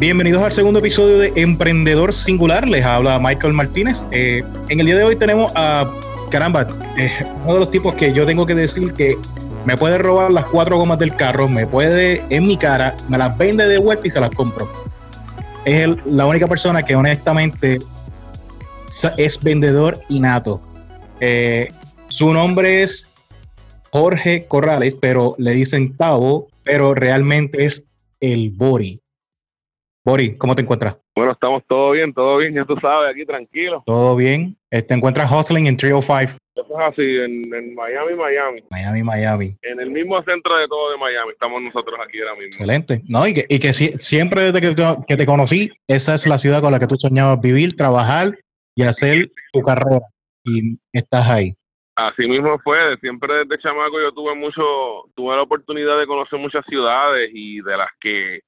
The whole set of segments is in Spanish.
Bienvenidos al segundo episodio de Emprendedor Singular. Les habla Michael Martínez. Eh, en el día de hoy tenemos a, caramba, eh, uno de los tipos que yo tengo que decir que me puede robar las cuatro gomas del carro, me puede en mi cara, me las vende de vuelta y se las compro. Es la única persona que honestamente es vendedor innato. Eh, su nombre es Jorge Corrales, pero le dicen Tavo, pero realmente es el Bori. Bori, ¿cómo te encuentras? Bueno, estamos todo bien, todo bien, ya tú sabes, aquí tranquilo. Todo bien. Eh, ¿Te encuentras hustling en 305? Eso es así, en, Miami, Miami. Miami, Miami. En el mismo centro de todo de Miami, estamos nosotros aquí ahora mismo. Excelente. No, y que, y que siempre desde que, que te conocí, esa es la ciudad con la que tú soñabas vivir, trabajar y hacer tu carrera. Y estás ahí. Así mismo fue, siempre desde chamaco yo tuve mucho, tuve la oportunidad de conocer muchas ciudades y de las que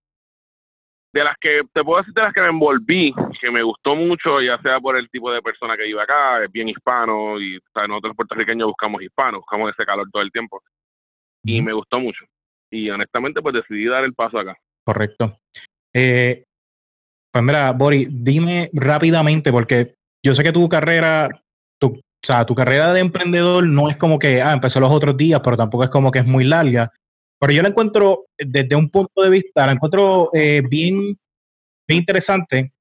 de las que te puedo decir de las que me envolví, que me gustó mucho, ya sea por el tipo de persona que iba acá, es bien hispano, y nosotros puertorriqueños buscamos hispanos, buscamos ese calor todo el tiempo. Y me gustó mucho. Y honestamente, pues decidí dar el paso acá. Correcto. Eh, pues mira, Bori, dime rápidamente, porque yo sé que tu carrera, tu, o sea, tu carrera de emprendedor no es como que, ah, empezó los otros días, pero tampoco es como que es muy larga. Pero yo la encuentro, desde un punto de vista, la encuentro eh, bien, bien interesante.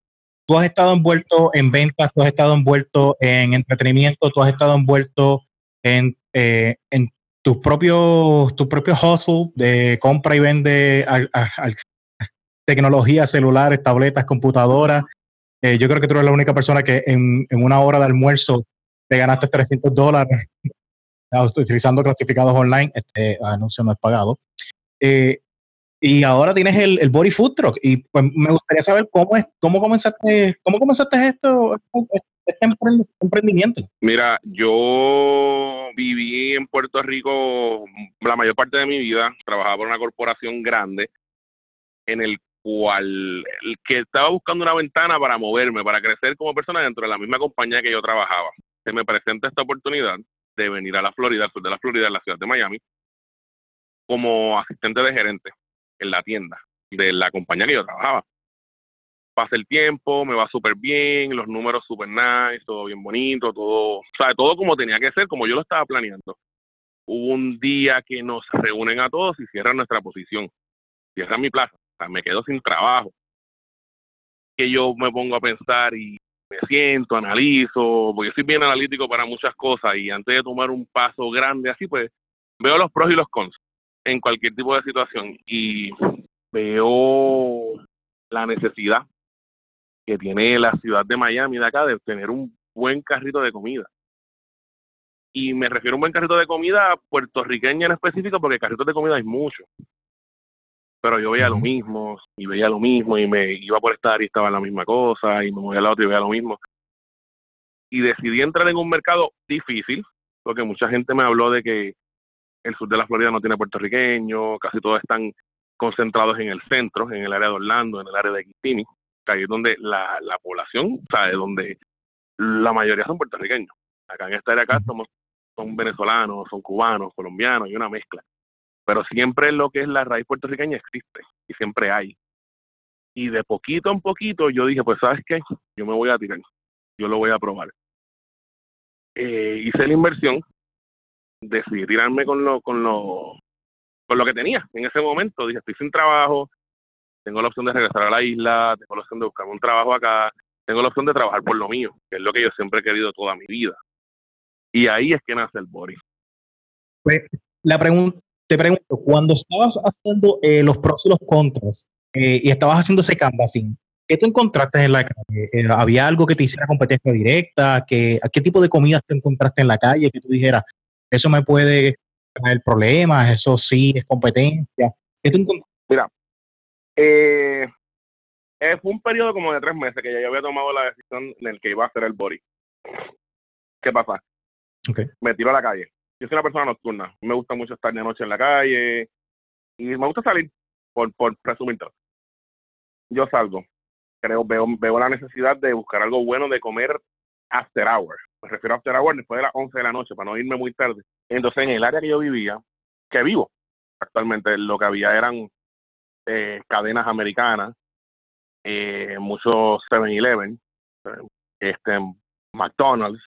Tú has estado envuelto en ventas, tú has estado envuelto en entretenimiento, tú has estado envuelto en, eh, en tus propios, tus propios hustle de compra y vende tecnologías celulares, tabletas, computadoras. Eh, yo creo que tú eres la única persona que en, en una hora de almuerzo te ganaste 300 dólares utilizando clasificados online. Este anuncio no es pagado. Eh, y ahora tienes el, el, Body Food Truck. Y pues me gustaría saber cómo es, cómo comenzaste, cómo comenzaste esto, este emprendimiento. Mira, yo viví en Puerto Rico la mayor parte de mi vida, trabajaba por una corporación grande en el cual el que estaba buscando una ventana para moverme, para crecer como persona dentro de la misma compañía que yo trabajaba. Se me presenta esta oportunidad de venir a la Florida, al sur de la Florida, en la ciudad de Miami, como asistente de gerente en la tienda de la compañía que yo trabajaba. Pasa el tiempo, me va súper bien, los números súper nice, todo bien bonito, todo, o sea, todo como tenía que ser, como yo lo estaba planeando. Hubo un día que nos reúnen a todos y cierran nuestra posición, cierran mi plaza, o sea, me quedo sin trabajo. Que yo me pongo a pensar y me siento, analizo, porque soy bien analítico para muchas cosas y antes de tomar un paso grande así, pues veo los pros y los cons en cualquier tipo de situación y veo la necesidad que tiene la ciudad de Miami de acá de tener un buen carrito de comida. Y me refiero a un buen carrito de comida puertorriqueña en específico porque carritos de comida hay muchos. Pero yo veía lo mismo y veía lo mismo y me iba por estar y estaba en la misma cosa y me movía al otro y veía lo mismo. Y decidí entrar en un mercado difícil porque mucha gente me habló de que el sur de la Florida no tiene puertorriqueños, casi todos están concentrados en el centro, en el área de Orlando, en el área de Kissimmee, que ahí es donde la, la población, o sea, donde la mayoría son puertorriqueños. Acá en esta área acá somos, son venezolanos, son cubanos, colombianos, y una mezcla. Pero siempre lo que es la raíz puertorriqueña existe y siempre hay. Y de poquito en poquito yo dije, pues sabes qué, yo me voy a tirar, yo lo voy a probar. Eh, hice la inversión, decidí tirarme con lo, con lo, con lo que tenía en ese momento. Dije, estoy sin trabajo, tengo la opción de regresar a la isla, tengo la opción de buscar un trabajo acá, tengo la opción de trabajar por lo mío, que es lo que yo siempre he querido toda mi vida. Y ahí es que nace el Boris. Pues la pregunta, te pregunto, cuando estabas haciendo eh, los pros y los contras eh, y estabas haciendo ese canvassing, ¿qué tú encontraste en la calle? Eh, ¿Había algo que te hiciera competencia directa? ¿Qué, ¿Qué tipo de comidas te encontraste en la calle que tú dijeras, eso me puede traer problemas, eso sí es competencia. Mira, eh, eh, fue un periodo como de tres meses que ya yo había tomado la decisión en el que iba a hacer el body. ¿Qué pasa? Me tiro a la calle. Yo soy una persona nocturna. Me gusta mucho estar de noche en la calle y me gusta salir, por, por todo. Yo salgo. Creo, veo, veo la necesidad de buscar algo bueno de comer after hours me refiero a after hour después de las 11 de la noche, para no irme muy tarde. Entonces, en el área que yo vivía, que vivo actualmente, lo que había eran eh, cadenas americanas eh, muchos 7-Eleven, este, McDonald's.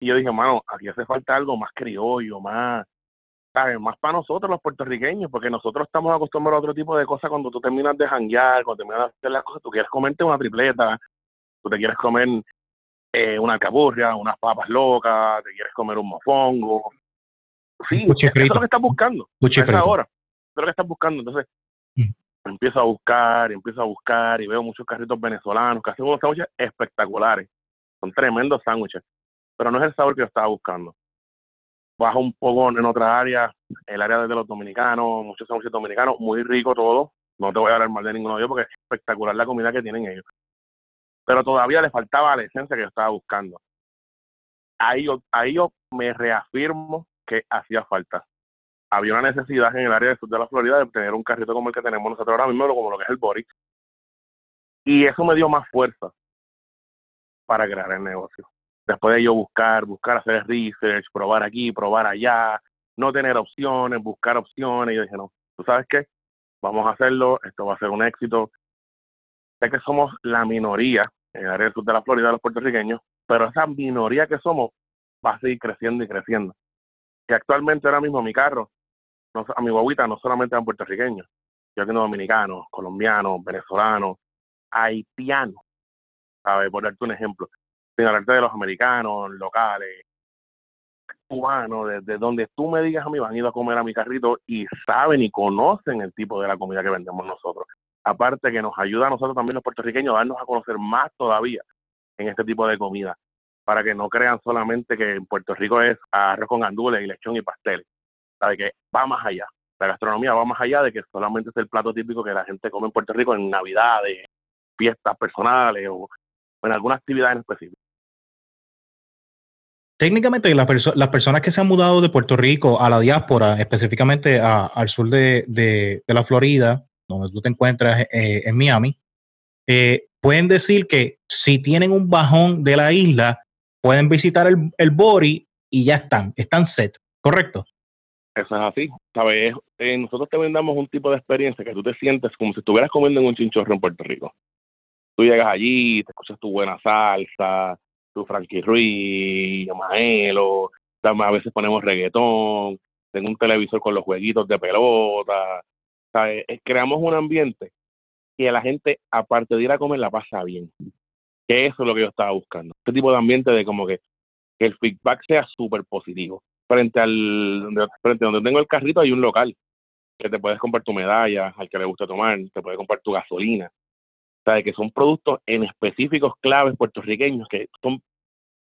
Y yo dije, mano, aquí hace falta algo más criollo, más, ¿sabes? Más para nosotros los puertorriqueños, porque nosotros estamos acostumbrados a otro tipo de cosas cuando tú terminas de janguear, cuando terminas de hacer las cosas, tú quieres comerte una tripleta, tú te quieres comer eh, una alcaburria, unas papas locas, te quieres comer un mofongo. Sí, eso es lo que estás buscando. ahora. Eso es lo que estás buscando. Entonces, mm. empiezo a buscar, empiezo a buscar y veo muchos carritos venezolanos que hacen unos sándwiches espectaculares. Son tremendos sándwiches, pero no es el sabor que yo estaba buscando. Bajo un poco en otra área, el área de los dominicanos, muchos sándwiches dominicanos, muy rico todo. No te voy a hablar mal de ninguno de ellos porque es espectacular la comida que tienen ellos pero todavía le faltaba la esencia que yo estaba buscando. Ahí yo, ahí me reafirmo que hacía falta. Había una necesidad en el área del sur de la Florida de tener un carrito como el que tenemos nosotros ahora mismo, como lo que es el Boris. Y eso me dio más fuerza para crear el negocio. Después de yo buscar, buscar hacer research, probar aquí, probar allá, no tener opciones, buscar opciones, yo dije, no, ¿tú sabes qué? Vamos a hacerlo, esto va a ser un éxito. Sé que somos la minoría en el área del sur de la Florida, los puertorriqueños, pero esa minoría que somos va a seguir creciendo y creciendo. Y actualmente ahora mismo mi carro, a mi guaguita no solamente van puertorriqueños, yo tengo dominicanos, colombianos, venezolanos, haitianos, ¿sabes? Por darte un ejemplo, sin hablarte de los americanos, locales, cubanos, desde donde tú me digas a mí, van a ir a comer a mi carrito y saben y conocen el tipo de la comida que vendemos nosotros aparte que nos ayuda a nosotros también los puertorriqueños a darnos a conocer más todavía en este tipo de comida, para que no crean solamente que en Puerto Rico es arroz con gandules y lechón y pastel, sabe que va más allá, la gastronomía va más allá de que solamente es el plato típico que la gente come en Puerto Rico en Navidades, fiestas personales o en alguna actividad en específico. Técnicamente, las personas que se han mudado de Puerto Rico a la diáspora, específicamente al sur de la Florida, donde tú te encuentras eh, en Miami, eh, pueden decir que si tienen un bajón de la isla, pueden visitar el, el Bori y ya están, están set, ¿correcto? Eso es así, ¿sabes? Eh, nosotros te vendamos un tipo de experiencia que tú te sientes como si estuvieras comiendo en un chinchorro en Puerto Rico. Tú llegas allí, te escuchas tu buena salsa, tu Frankie Ruiz, Maelo, a veces ponemos reggaetón, tengo un televisor con los jueguitos de pelota, eh, creamos un ambiente que la gente, aparte de ir a comer, la pasa bien. Que eso es lo que yo estaba buscando. Este tipo de ambiente de como que, el feedback sea súper positivo. Frente al frente donde tengo el carrito hay un local que te puedes comprar tu medalla, al que le gusta tomar, te puedes comprar tu gasolina. ¿Sabes? Que son productos en específicos claves puertorriqueños que son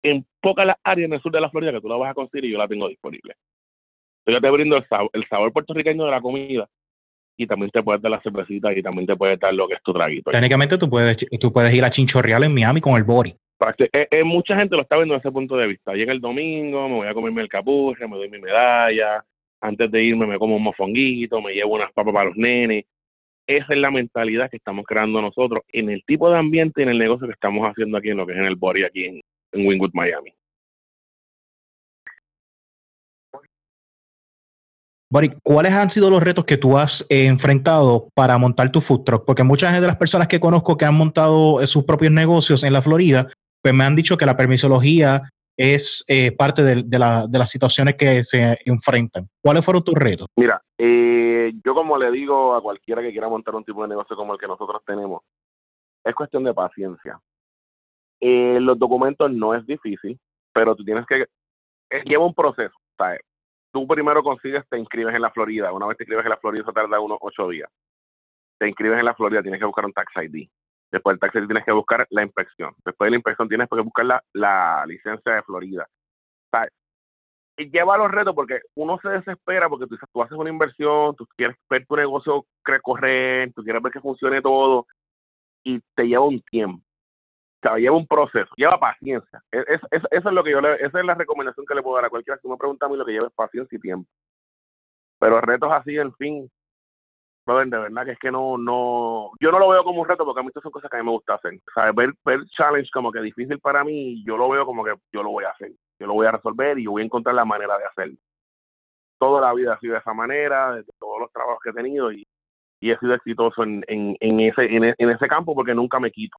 en pocas las áreas en el sur de la Florida que tú la vas a conseguir y yo la tengo disponible. yo te brindo el el sabor puertorriqueño de la comida y también te puedes dar la cervecita y también te puedes dar lo que es tu traguito. Técnicamente tú puedes, tú puedes ir a Chinchorreal en Miami con el Bori. Eh, eh, mucha gente lo está viendo desde ese punto de vista. Llega el domingo, me voy a comerme el capurre, me doy mi medalla, antes de irme me como un mofonguito, me llevo unas papas para los nenes. Esa es la mentalidad que estamos creando nosotros en el tipo de ambiente y en el negocio que estamos haciendo aquí en lo que es en el Bori, aquí en, en Wingwood, Miami. ¿Cuáles han sido los retos que tú has eh, enfrentado para montar tu food truck? Porque muchas de las personas que conozco que han montado eh, sus propios negocios en la Florida, pues me han dicho que la permisología es eh, parte de, las situaciones que se enfrentan. ¿Cuáles fueron tus retos? Mira, yo como le digo a cualquiera que quiera montar un tipo de negocio como el que nosotros tenemos, es cuestión de paciencia. los documentos no es difícil, pero tú tienes que... lleva un proceso. ¿sabes? Tú primero consigues, te inscribes en la Florida. Una vez te inscribes en la Florida, eso tarda unos ocho días. Te inscribes en la Florida, tienes que buscar un tax ID. Después del tax ID tienes que buscar la inspección. Después de la inspección tienes que buscar la, la licencia de Florida. y lleva los retos porque uno se desespera porque tú, haces una inversión, tú quieres ver tu negocio correr, tú quieres ver que funcione todo y te lleva un tiempo sea, lleva un proceso, lleva paciencia. Es, eso es lo que yo le, esa es la recomendación que le puedo dar a cualquiera que me pregunta a mí lo que lleva es paciencia y tiempo. Pero retos así, en fin, de verdad que es que no, no, yo no lo veo como un reto porque a mí estas son cosas que a mí me gusta hacer. O sea, ver, ver challenge como que difícil para mí, yo lo veo como que yo lo voy a hacer. Yo lo voy a resolver y yo voy a encontrar la manera de hacerlo. Toda la vida ha sido de esa manera, desde todos los trabajos que he tenido y, y he sido exitoso en, en, ese, en, ese campo porque nunca me quito.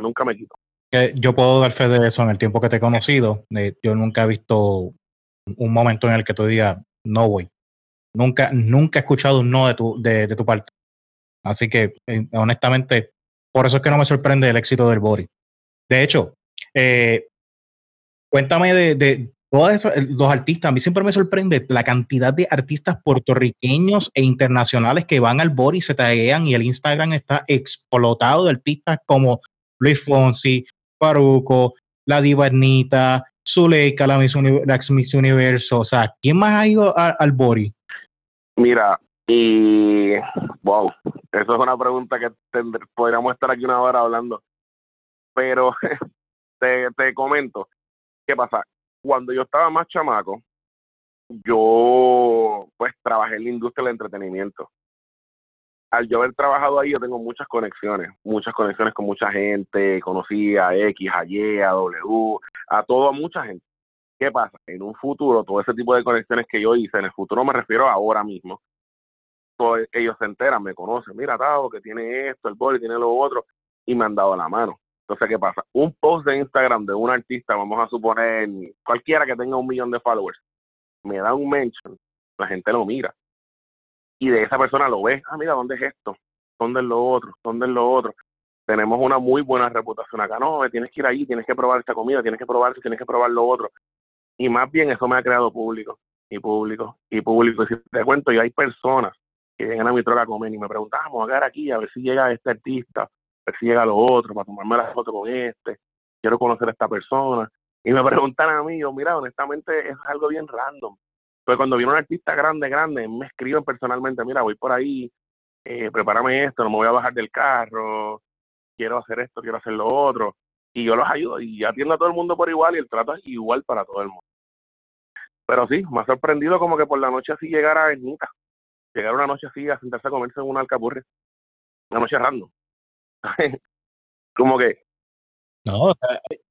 Nunca me quito. Yo puedo dar fe de eso en el tiempo que te he conocido. yo nunca he visto un momento en el que tú digas, no voy. Nunca, nunca he escuchado un no de tu, de, tu parte. Así que, eh, honestamente, por eso es que no me sorprende el éxito del Bori. De hecho, eh, cuéntame de, todos esos, eh, los artistas. A mí siempre me sorprende la cantidad de artistas puertorriqueños e internacionales que van al Bori, se taguean y el Instagram está explotado de artistas como Luis Fonsi, Paruco, La Diva Ernita, Zuleika, la Miss, Universo. O sea, ¿quién más ha ido al Bori? Mira, y wow, eso es una pregunta que podríamos estar aquí una hora hablando. Pero te, te comento, ¿qué pasa? Cuando yo estaba más chamaco, yo pues trabajé en la industria del entretenimiento. Al yo haber trabajado ahí, yo tengo muchas conexiones, muchas conexiones con mucha gente, conocí a X, a Y, a W, a todo, a mucha gente. ¿Qué pasa? En un futuro, todo ese tipo de conexiones que yo hice, en el futuro me refiero a ahora mismo, todos ellos se enteran, me conocen, mira, Tavo, que tiene esto, el boli, tiene lo otro, y me han dado la mano. Entonces, ¿qué pasa? Un post de Instagram de un artista, vamos a suponer, cualquiera que tenga un millón de followers, me da un mention, la gente lo mira. Y de esa persona lo ve, ah, mira, ¿dónde es esto? ¿Dónde es lo otro? ¿Dónde es lo otro? Tenemos una muy buena reputación acá. No, tienes que ir ahí, tienes que probar esta comida, tienes que probar tienes que probar lo otro. Y más bien eso me ha creado público, y público, y público. Y si te cuento, y hay personas que llegan a mi troca a comer y me preguntan, vamos a quedar aquí a ver si llega este artista, a ver si llega lo otro, para tomarme la foto con este, quiero conocer a esta persona. Y me preguntan a mí, yo, mira, honestamente es algo bien random. Pues cuando viene un artista grande, grande, me escriben personalmente, mira, voy por ahí, eh, prepárame esto, no me voy a bajar del carro, quiero hacer esto, quiero hacer lo otro y yo los ayudo y atiendo a todo el mundo por igual y el trato es igual para todo el mundo. Pero sí, me ha sorprendido como que por la noche así llegara a Ernita. Llegar una noche así a sentarse a comerse en una alcapurre. Una noche random. como que. No,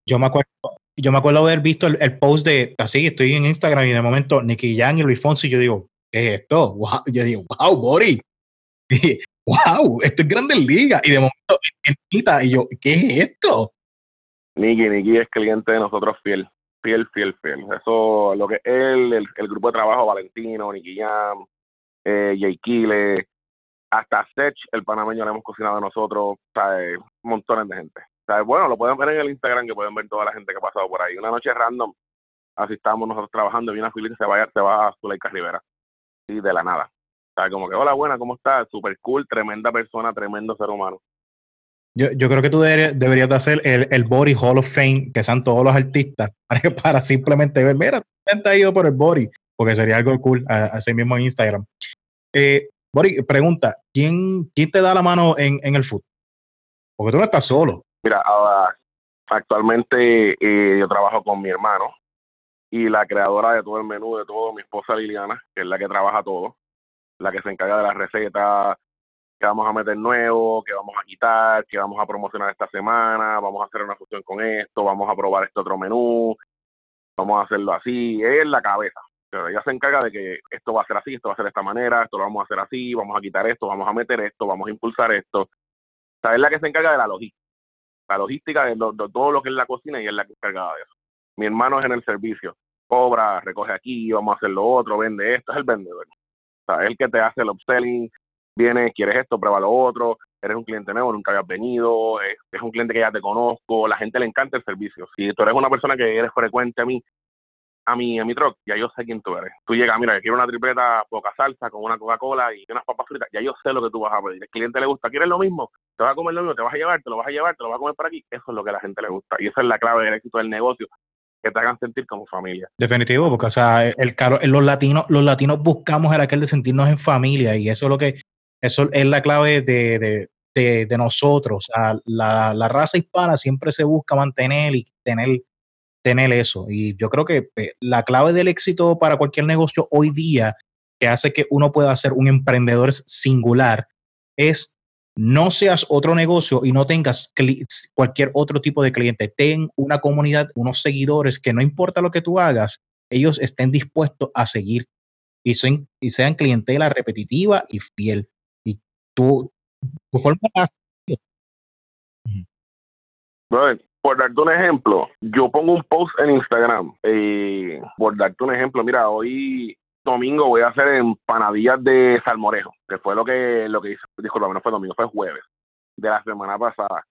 yo me acuerdo, yo me acuerdo haber visto el, post de así, estoy en Instagram y de momento Nicky Jan y Luis Fonsi, yo digo, ¿qué es esto? Wow, yo digo, wow, Bori. wow, esto es Grandes Ligas. Y de momento, y yo, ¿qué es esto? Niki, Niki es cliente de nosotros fiel, fiel, fiel, fiel. Eso, lo que él, el, grupo de trabajo, Valentino, Nicky Jam, eh, Jay Kile, hasta Sech, el panameño, le hemos cocinado a nosotros, ¿sabes? montones de gente. ¿Sabes? Bueno, lo pueden ver en el Instagram, que pueden ver toda la gente que ha pasado por ahí. Una noche random, así estamos nosotros trabajando, y viene a Filipe se va, se va a Zuleika Rivera. Y de la nada. ¿Sabes? Como que, hola, buena, ¿cómo estás? Super cool, tremenda persona, tremendo ser humano. Yo, yo, creo que tú deberías, de hacer el, el, Body Hall of Fame, que sean todos los artistas, para, simplemente ver, mira, te ha ido por el Body, porque sería algo cool, así mismo en Instagram. Eh, Body, pregunta, ¿quién, ¿quién te da la mano en, en el fútbol? Porque tú no estás solo. Mira, ahora, actualmente eh, yo trabajo con mi hermano y la creadora de todo el menú, de todo, mi esposa Liliana, que es la que trabaja todo, la que se encarga de las recetas, que vamos a meter nuevo, que vamos a quitar, que vamos a promocionar esta semana, vamos a hacer una fusión con esto, vamos a probar este otro menú, vamos a hacerlo así, es la cabeza. Pero ella se encarga de que esto va a ser así, esto va a ser de esta manera, esto lo vamos a hacer así, vamos a quitar esto, vamos a meter esto, vamos a impulsar esto. O es la que se encarga de la logística. La logística de, todo lo que es la cocina y es la que se encarga de eso. Mi hermano es en el servicio. Cobra, recoge aquí, vamos a hacer lo otro, vende esto, es el vendedor. O sea, es el que te hace el upselling, vienes, quieres esto, prueba lo otro, eres un cliente nuevo, nunca habías venido, es, un cliente que ya te conozco, la gente le encanta el servicio. Si tú eres una persona que eres frecuente a mí, a mi, a mi truck, ya yo sé quién tú eres. Tú llegas, mira, quiero una tripleta poca salsa con una Coca-Cola y unas papas fritas, ya yo sé lo que tú vas a pedir. El cliente le gusta, ¿quieres lo mismo? Te vas a comer lo mismo, te vas a llevar, te lo vas a llevar, te lo vas a comer por aquí. Eso es lo que a la gente le gusta. Y esa es la clave del éxito del negocio que te hagan sentir como familia. Definitivo, porque o sea, el, los latinos, los latinos buscamos el aquel de sentirnos en familia y eso es lo que eso es la clave de, nosotros. la, raza hispana siempre se busca mantener y tener, tener eso. Y yo creo que eh, la clave del éxito para cualquier negocio hoy día que hace que uno pueda ser un emprendedor singular es no seas otro negocio y no tengas cualquier otro tipo de cliente. Ten una comunidad, unos seguidores que no importa lo que tú hagas, ellos estén dispuestos a seguir y, y sean clientela repetitiva y fiel tu, tu forma por darte un ejemplo, yo pongo un post en Instagram. Eh, por darte un ejemplo, mira, hoy domingo voy a hacer empanadillas de salmorejo, que fue lo que lo que hice. Disculpa, no fue domingo, fue jueves de la semana pasada.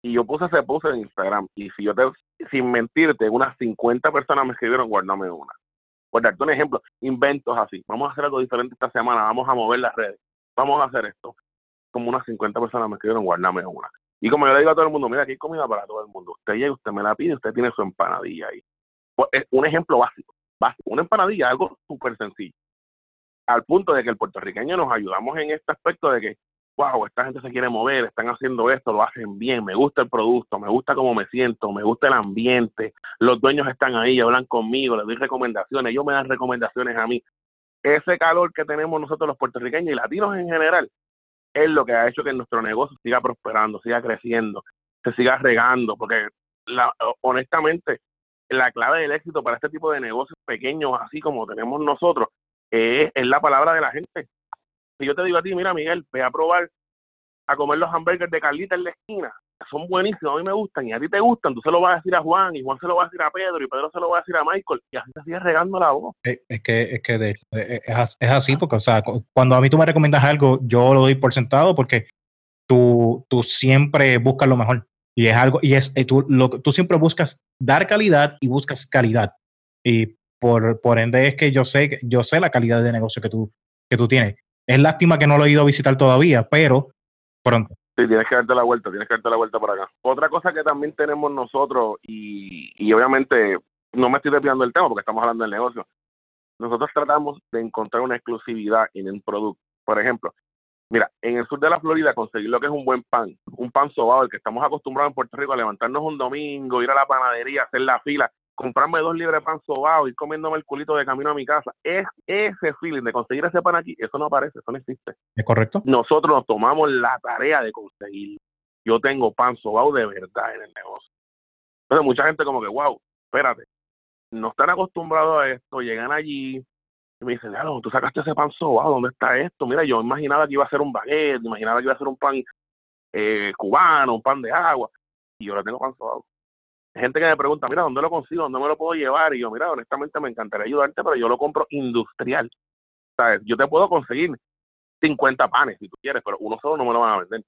Y yo puse ese post en Instagram. Y si yo te, sin mentirte, unas 50 personas me escribieron, guardame una. Por darte un ejemplo, inventos así. Vamos a hacer algo diferente esta semana, vamos a mover las redes, vamos a hacer esto. Como unas 50 personas me escribieron, guardame una. Y como yo le digo a todo el mundo, mira, aquí hay comida para todo el mundo. Usted llega, usted me la pide, usted tiene su empanadilla ahí. Pues, es un ejemplo básico, básico. Una empanadilla, algo súper sencillo. Al punto de que el puertorriqueño nos ayudamos en este aspecto de que, wow, esta gente se quiere mover, están haciendo esto, lo hacen bien, me gusta el producto, me gusta cómo me siento, me gusta el ambiente, los dueños están ahí, hablan conmigo, les doy recomendaciones, ellos me dan recomendaciones a mí. Ese calor que tenemos nosotros los puertorriqueños y latinos en general, es lo que ha hecho que nuestro negocio siga prosperando, siga creciendo, se siga regando, porque la, honestamente la clave del éxito para este tipo de negocios pequeños, así como tenemos nosotros, es, es la palabra de la gente. Si yo te digo a ti, mira Miguel, ve a probar a comer los hamburgers de Carlita en la esquina, son buenísimos, a mí me gustan y a ti te gustan, tú se lo vas a decir a Juan y Juan se lo va a decir a Pedro y Pedro se lo va a decir a Michael y así se sigue regando la voz. Es, que, es que de es, así porque, o sea, cuando a mí tú me recomiendas algo, yo lo doy por sentado porque tú, tú siempre buscas lo mejor y es algo, y es, tú, lo, tú siempre buscas dar calidad y buscas calidad y por, por ende es que yo sé, yo sé la calidad de negocio que tú, que tú tienes. Es lástima que no lo he ido a visitar todavía, pero pronto. Sí, tienes que darte la vuelta, tienes que darte la vuelta por acá. Otra cosa que también tenemos nosotros, y, y obviamente no me estoy desviando del tema porque estamos hablando del negocio, nosotros tratamos de encontrar una exclusividad en el producto. Por ejemplo, mira, en el sur de la Florida conseguir lo que es un buen pan, un pan sobado, el que estamos acostumbrados en Puerto Rico a levantarnos un domingo, ir a la panadería, hacer la fila, comprarme dos libres de pan sobado, y comiéndome el culito de camino a mi casa. Es ese feeling de conseguir ese pan aquí, eso no aparece, eso no existe. ¿Es correcto? Nosotros nos tomamos la tarea de conseguir. Yo tengo pan sobado de verdad en el negocio. Entonces mucha gente como que, wow, espérate, no están acostumbrados a esto, llegan allí y me dicen, claro, tú sacaste ese pan sobado, ¿dónde está esto? Mira, yo imaginaba que iba a ser un baguette, imaginaba que iba a ser un pan eh, cubano, un pan de agua, y yo lo tengo pan sobado gente que me pregunta, mira, ¿dónde lo consigo? ¿Dónde me lo puedo llevar? Y yo, mira, honestamente me encantaría ayudarte, pero yo lo compro industrial. ¿Sabes? Yo te puedo conseguir 50 panes si tú quieres, pero uno solo no me lo van a vender.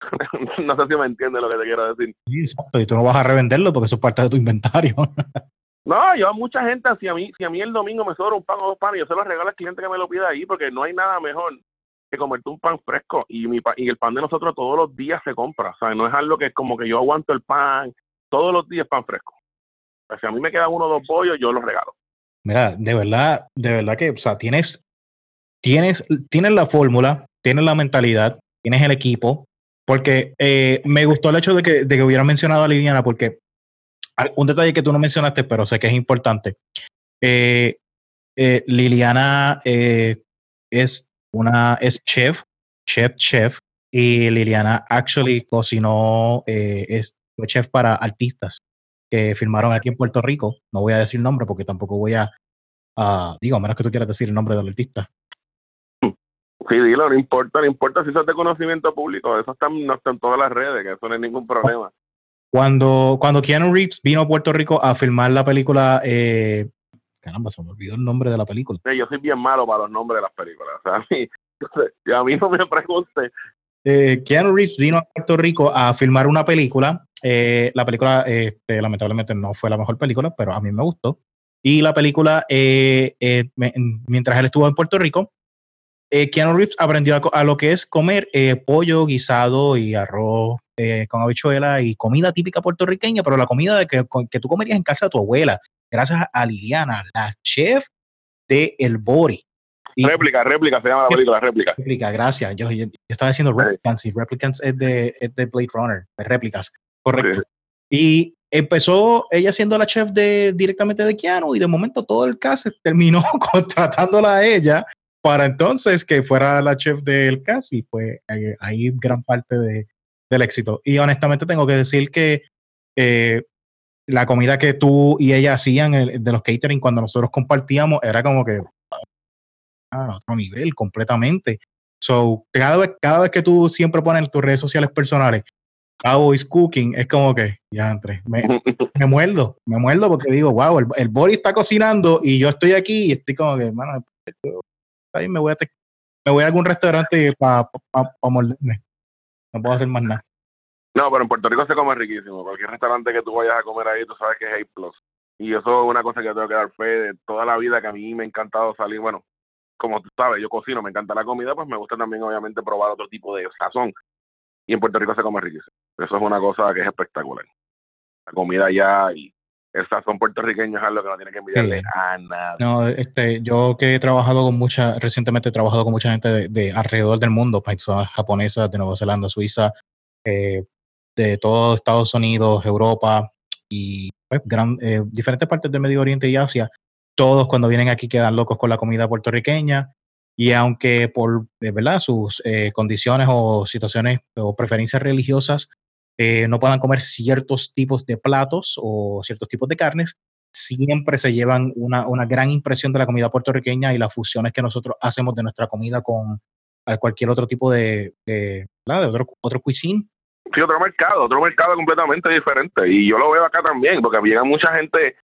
no sé si me entiendes lo que te quiero decir. Sí, exacto. Y tú no vas a revenderlo porque eso es parte de tu inventario. no, yo a mucha gente, si a mí, si a mí el domingo me sobra un pan o dos panes, yo se los regalo al cliente que me lo pida ahí, porque no hay nada mejor que comerte un pan fresco y mi y el pan de nosotros todos los días se compra, o sea, no es algo que es como que yo aguanto el pan todos los días pan fresco. si a mí me quedan uno o dos pollos, yo los regalo. Mira, de verdad, de verdad que, o sea, tienes, tienes, tienes la fórmula, tienes la mentalidad, tienes el equipo, porque eh, me gustó el hecho de que, de que hubiera mencionado a Liliana, porque un detalle que tú no mencionaste, pero sé que es importante. Eh, eh, Liliana es una es chef, chef, chef, y Liliana actually cocinó, es fue chef para artistas que filmaron aquí en Puerto Rico. No voy a decir nombre porque tampoco voy a, digo, a menos que tú quieras decir el nombre del artista. Sí, dilo, no importa, no importa si eso es de conocimiento público, eso está, no está en todas las redes, que eso no es ningún problema. Cuando, cuando Keanu Reeves vino a Puerto Rico a filmar la película, eh, caramba, se me olvidó el nombre de la película. Sí, yo soy bien malo para los nombres de las películas, o sea, a mí, a mí no me pregunte. Eh, Keanu Reeves vino a Puerto Rico a filmar una película eh, la película, este, lamentablemente, no fue la mejor película, pero a mí me gustó. Y la película, eh, eh, mientras él estuvo en Puerto Rico, Keanu Reeves aprendió a, lo que es comer pollo guisado y arroz con habichuela y comida típica puertorriqueña, pero la comida de que, que, tú comerías en casa de tu abuela, gracias a Liliana, la chef de El Bori. réplica, réplica, se llama la película, réplica. Réplica, gracias. Yo, estaba diciendo Replicants y Replicants es de, es de Blade Runner, de réplicas. Correcto. Y empezó ella siendo la chef de directamente de Keanu y de momento todo el cast terminó contratándola a ella para entonces que fuera la chef del cast y pues ahí gran parte de, del éxito. Y honestamente tengo que decir que eh, la comida que tú y ella hacían de los catering cuando nosotros compartíamos era como que a otro nivel completamente. So, cada vez, cada vez que tú siempre pones tus redes sociales personales, Cowboys Cooking, es como que, ya entre, me, me muerdo, me muerdo porque digo, wow, el, el Bori está cocinando y yo estoy aquí y estoy como que, mano, ahí me voy a, me voy a algún restaurante para pa, pa, morderme. No puedo hacer más nada. No, pero en Puerto Rico se come riquísimo. Cualquier restaurante que tú vayas a comer ahí, tú sabes que es A+. Plus. Y eso es una cosa que tengo que dar fe de toda la vida que a mí me ha encantado salir. Bueno, como tú sabes, yo cocino, me encanta la comida, pues me gusta también obviamente probar otro tipo de sazón. Y en Puerto Rico se come riquísimo. Eso es una cosa que es espectacular. La comida allá y el sazón puertorriqueño es algo que no tiene que envidiarle a nada. No, este, yo que he trabajado con mucha, recientemente he trabajado con mucha gente de, de alrededor del mundo, personas japonesas, de Nueva Zelanda, Suiza, eh, de todo Estados Unidos, Europa y pues, gran, eh, diferentes partes del Medio Oriente y Asia, todos cuando vienen aquí quedan locos con la comida puertorriqueña y aunque por eh, ¿verdad? sus eh, condiciones o situaciones o preferencias religiosas eh, no puedan comer ciertos tipos de platos o ciertos tipos de carnes, siempre se llevan una, una gran impresión de la comida puertorriqueña y las fusiones que nosotros hacemos de nuestra comida con cualquier otro tipo de, de, de otro, otro cuisine sí, otro mercado, otro mercado completamente diferente. Y yo lo veo acá también, porque llega mucha gente,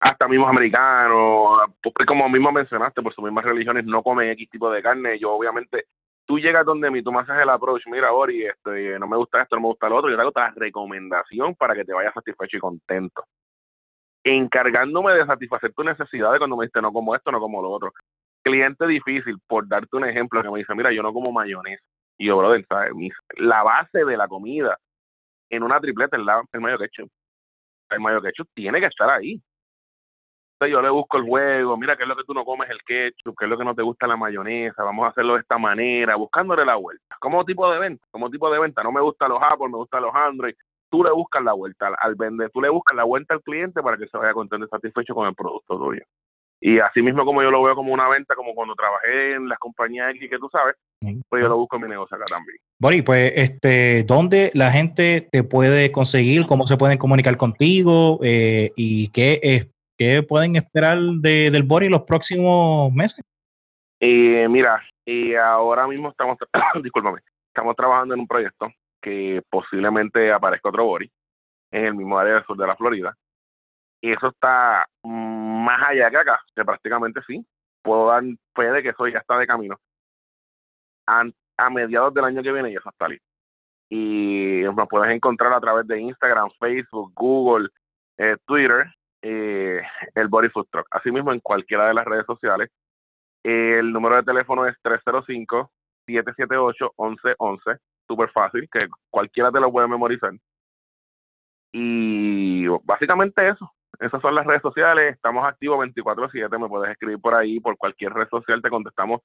hasta mismos americanos, pues, como mismo mencionaste, por sus mismas religiones, no comen X tipo de carne. Yo, obviamente, tú llegas donde mí, tú me haces el approach, mira, Ori, este, no me gusta esto, no me gusta lo otro, yo te hago otra recomendación para que te vayas satisfecho y contento. Encargándome de satisfacer tu necesidad de cuando me dices, no como esto, no como lo otro. Cliente difícil, por darte un ejemplo, que me dice, mira, yo no como mayonesa y yo, brother, ¿sabes? La base de la comida en una tripleta es la, el mayo ketchup. El mayo ketchup tiene que estar ahí. Yo le busco el juego, mira qué es lo que tú no comes el ketchup, qué es lo que no te gusta la mayonesa, vamos a hacerlo de esta manera, buscándole la vuelta. Como tipo de venta, como tipo de venta, no me gustan los Apple, me gustan los Android, tú le buscas la vuelta al, al vender, tú le buscas la vuelta al cliente para que se vaya contento y satisfecho con el producto tuyo. Y así mismo como yo lo veo como una venta, como cuando trabajé en las compañías X que tú sabes, pues yo lo busco en mi negocio acá también. Bori, pues, este, ¿dónde la gente te puede conseguir? ¿Cómo se pueden comunicar contigo? Eh, ¿Y qué, eh, qué pueden esperar de, del Bori los próximos meses? Eh, mira, y ahora mismo estamos, discúlpame, estamos trabajando en un proyecto que posiblemente aparezca otro Bori en el mismo área del sur de la Florida. Y eso está más allá que acá, que prácticamente sí. Puedo dar fe de que eso ya está de camino. A, a mediados del año que viene ya eso está listo. Y nos puedes encontrar a través de Instagram, Facebook, Google, eh, Twitter, eh, el Body Food Truck. Asimismo, en cualquiera de las redes sociales. el número de teléfono es 305-778-1111. Súper fácil, que cualquiera te lo puede memorizar. Y básicamente eso. Esas son las redes sociales. Estamos activos 24/7. Me puedes escribir por ahí, por cualquier red social. Te contestamos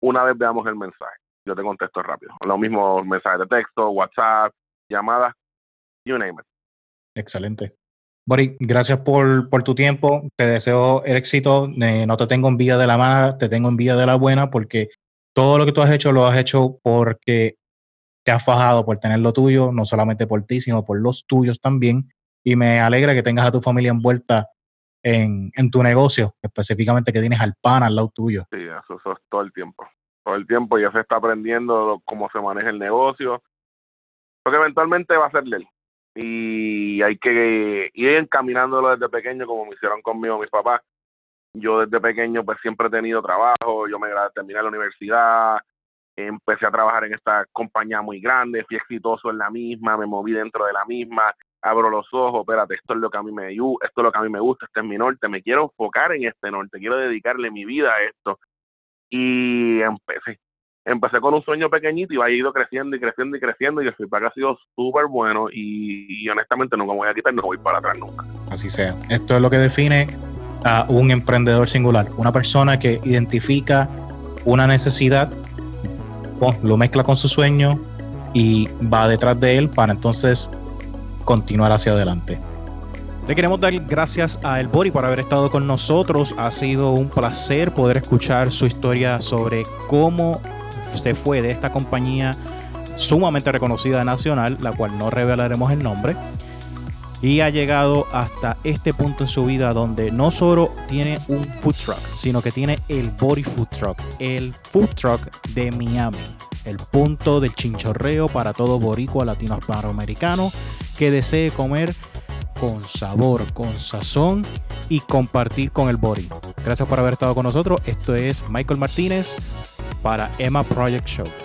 una vez veamos el mensaje. Yo te contesto rápido. Lo mismo mensajes de texto, WhatsApp, llamadas, you name it. Excelente. Bori, gracias por, por tu tiempo. Te deseo el éxito. Eh, no te tengo en vida de la mala, te tengo en vida de la buena porque todo lo que tú has hecho lo has hecho porque te has fajado por tener lo tuyo, no solamente por ti, sino por los tuyos también y me alegra que tengas a tu familia envuelta en, en tu negocio, específicamente que tienes al pan al lado tuyo. Sí, eso, eso, es todo el tiempo. Todo el tiempo ya se está aprendiendo cómo se maneja el negocio, porque eventualmente va a ser él. Y hay que ir encaminándolo desde pequeño, como me hicieron conmigo mis papás. Yo desde pequeño pues siempre he tenido trabajo, yo me terminé la universidad, empecé a trabajar en esta compañía muy grande, fui exitoso en la misma, me moví dentro de la misma, abro los ojos, espérate, esto es lo que a mí me esto es lo que a mí me gusta, este es mi norte, me quiero enfocar en este norte, quiero dedicarle mi vida a esto. Y empecé, empecé con un sueño pequeñito y va ido creciendo y creciendo y creciendo y el feedback ha sido súper bueno y, y, honestamente nunca me voy a quitar, no voy para atrás nunca. Así sea. Esto es lo que define a un emprendedor singular, una persona que identifica una necesidad, lo mezcla con su sueño y va detrás de él para entonces continuar hacia adelante. Le queremos dar gracias a El Bori por haber estado con nosotros. Ha sido un placer poder escuchar su historia sobre cómo se fue de esta compañía sumamente reconocida nacional, la cual no revelaremos el nombre, y ha llegado hasta este punto en su vida donde no solo tiene un food truck, sino que tiene el Body Food Truck, el food truck de Miami, el punto de chinchorreo para todo boricua latinoamericano que desee comer con sabor, con sazón y compartir con el body. Gracias por haber estado con nosotros. Esto es Michael Martínez para Emma Project Show.